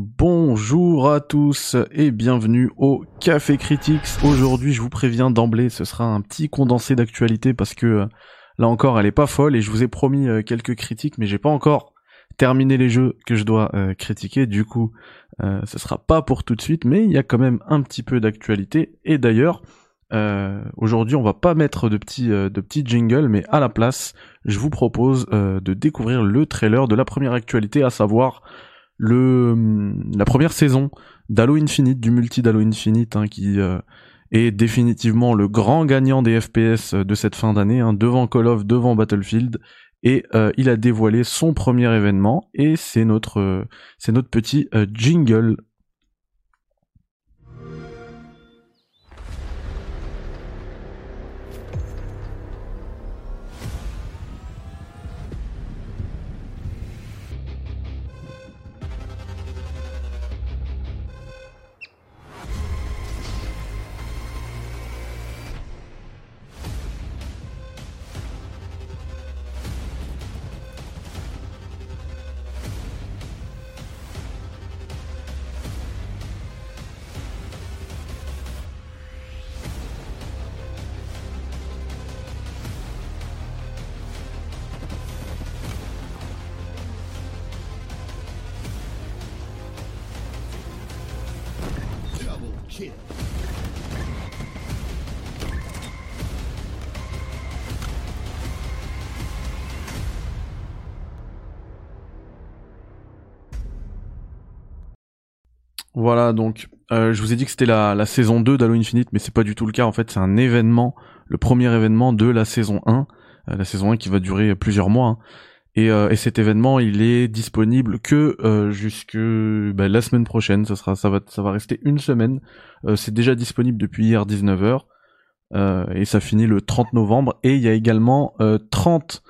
Bonjour à tous et bienvenue au Café Critics. Aujourd'hui, je vous préviens d'emblée, ce sera un petit condensé d'actualité parce que euh, là encore, elle est pas folle et je vous ai promis euh, quelques critiques, mais j'ai pas encore terminé les jeux que je dois euh, critiquer. Du coup, ce sera pas pour tout de suite, mais il y a quand même un petit peu d'actualité. Et d'ailleurs, aujourd'hui, on va pas mettre de petits de petits jingles, mais à la place, je vous propose de découvrir le trailer de la première actualité, à savoir le la première saison d'Halo Infinite, du multi d'Halo Infinite, hein, qui euh, est définitivement le grand gagnant des FPS de cette fin d'année, hein, devant Call of, devant Battlefield, et euh, il a dévoilé son premier événement, et c'est notre euh, c'est notre petit jingle Voilà, donc euh, je vous ai dit que c'était la, saison 2 d'Halo Infinite, mais c'est pas du tout le cas. En fait, c'est un événement, le premier événement de la saison 1, euh, la saison 1 qui va durer plusieurs mois. Hein. Et, euh, et, cet événement, il est disponible que jusque bah, la semaine prochaine. Ça sera, ça va, ça va rester une semaine. c'est déjà disponible depuis hier 19h et ça finit le 30 novembre. Et il y a également 30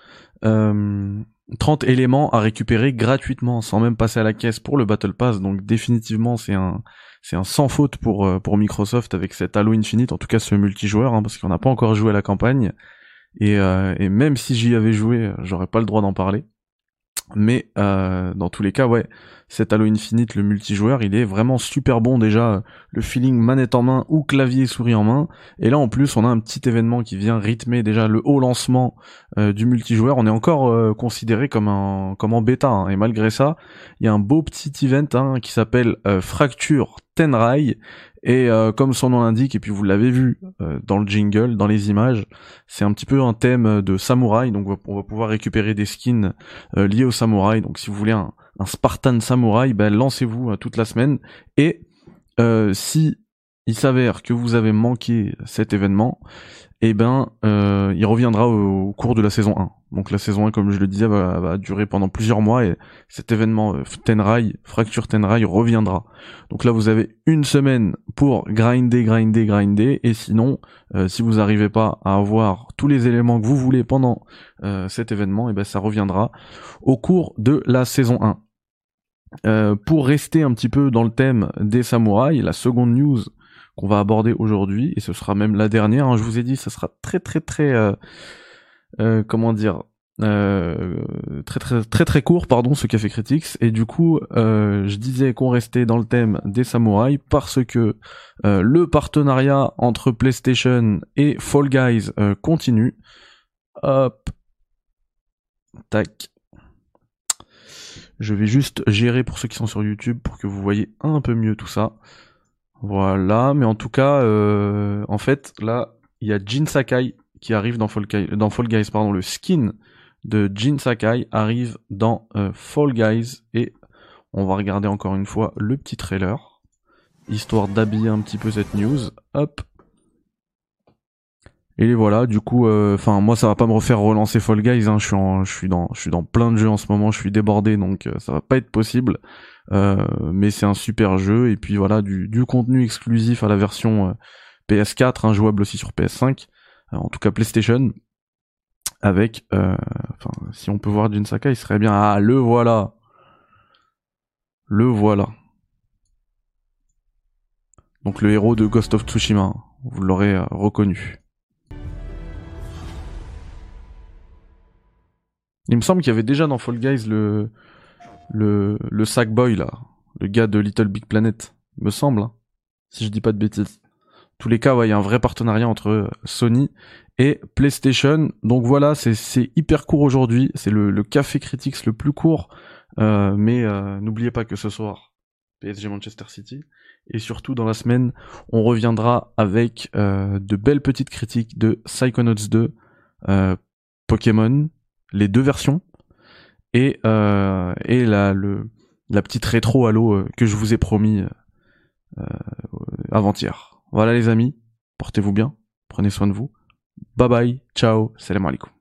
30 éléments à récupérer gratuitement sans même passer à la caisse pour le Battle Pass. Donc définitivement c'est un c'est un sans faute pour euh, pour Microsoft avec cet Halo Infinite, en tout cas ce multijoueur, hein, parce qu'on n'a pas encore joué à la campagne. Et, euh, et même si j'y avais joué, j'aurais pas le droit d'en parler. Mais euh, dans tous les cas, ouais, cet Halo Infinite, le multijoueur, il est vraiment super bon déjà. Le feeling manette en main ou clavier souris en main. Et là en plus, on a un petit événement qui vient rythmer déjà le haut lancement euh, du multijoueur. On est encore euh, considéré comme un comme en bêta. Hein. Et malgré ça, il y a un beau petit event hein, qui s'appelle euh, Fracture Tenrai. Et comme son nom l'indique, et puis vous l'avez vu dans le jingle, dans les images, c'est un petit peu un thème de samouraï. Donc on va pouvoir récupérer des skins liés au samouraï. Donc si vous voulez un un Spartan Samouraï, ben lancez-vous euh, toute la semaine. Et euh, si il s'avère que vous avez manqué cet événement, eh ben euh, il reviendra au, cours de la saison 1. Donc la saison 1, comme je le disais, va, durer pendant plusieurs mois et cet événement Tenrai, Fracture Tenrai reviendra. Donc là vous avez une semaine pour grinder, grinder, grinder et sinon si vous n'arrivez pas à avoir tous les éléments que vous voulez pendant cet événement, eh ben ça reviendra au cours de la saison 1. Euh, pour rester un petit peu dans le thème des samouraïs, la seconde news qu'on va aborder aujourd'hui, et ce sera même la dernière, hein, je vous ai dit, ça sera très très très, euh, euh, comment dire, très très très très court, pardon, ce Café Critics, et du coup, je disais qu'on restait dans le thème des samouraïs parce que le partenariat entre PlayStation et Fall Guys continue. Hop, tac, je vais juste gérer pour ceux qui sont sur YouTube pour que vous voyez un peu mieux tout ça. Voilà, mais en tout cas, euh, en fait, là, il y a Jin Sakai qui arrive dans Fall, Guys, dans Fall Guys, pardon, le skin de Jin Sakai arrive dans euh, Fall Guys et on va regarder encore une fois le petit trailer, histoire d'habiller un petit peu cette news. Hop, et voilà, du coup, euh, enfin moi ça va pas me refaire relancer Fall Guys. Hein, je suis dans, je suis dans plein de jeux en ce moment. Je suis débordé, donc euh, ça va pas être possible. Euh, mais c'est un super jeu et puis voilà du, du contenu exclusif à la version PS4, hein, jouable aussi sur PS5, en tout cas PlayStation. Avec, enfin si on peut voir Jinsaka, il serait bien. Ah le voilà, le voilà. Donc le héros de Ghost of Tsushima, vous l'aurez reconnu. Il me semble qu'il y avait déjà dans Fall Guys le le le Sackboy là, le gars de Little Big Planet, me semble, hein, si je dis pas de bêtises. Tous les cas, il y a un vrai partenariat entre Sony et PlayStation. Donc voilà, c'est hyper court aujourd'hui. C'est le, le, Café Critics le plus court. Euh, mais euh, n'oubliez pas que ce soir, PSG Manchester City. Et surtout, dans la semaine, on reviendra avec euh, de belles petites critiques de Psychonauts 2, Pokémon, les deux versions, et, et la, le, la petite rétro Halo que je vous ai promis avant-hier. Voilà les amis, portez-vous bien, prenez soin de vous. Bye bye, ciao, salam alaikum.